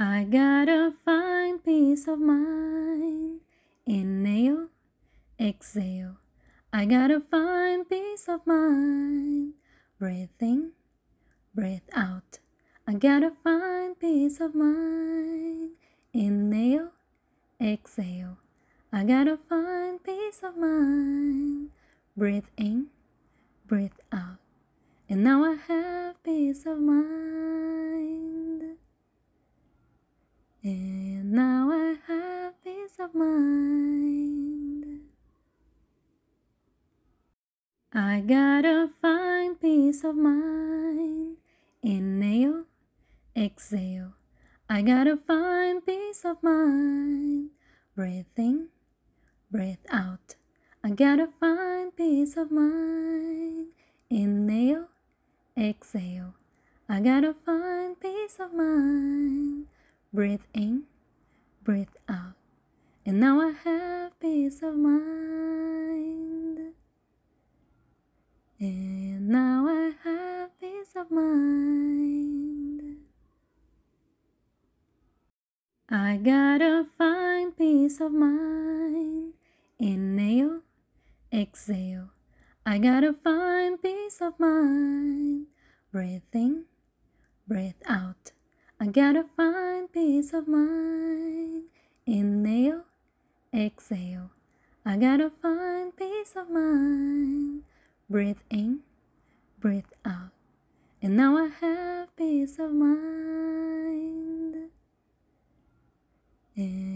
I gotta find peace of mind. Inhale, exhale. I gotta find peace of mind. Breathe in, breathe out. I gotta find peace of mind. Inhale, exhale. I gotta find peace of mind. Breathe in, breathe out. And now I have peace of mind. I gotta find peace of mind. Inhale, exhale. I gotta find peace of mind. Breathe in, breathe out. I gotta find peace of mind. Inhale, exhale. I gotta find peace of mind. Breathe in, breathe out. And now I have peace of mind. Mind. I gotta find peace of mind. Inhale, exhale. I gotta find peace of mind. Breathe in, breathe out. I gotta find peace of mind. Inhale, exhale. I gotta find peace of mind. Breathe in, breathe out. And now I have peace of mind. And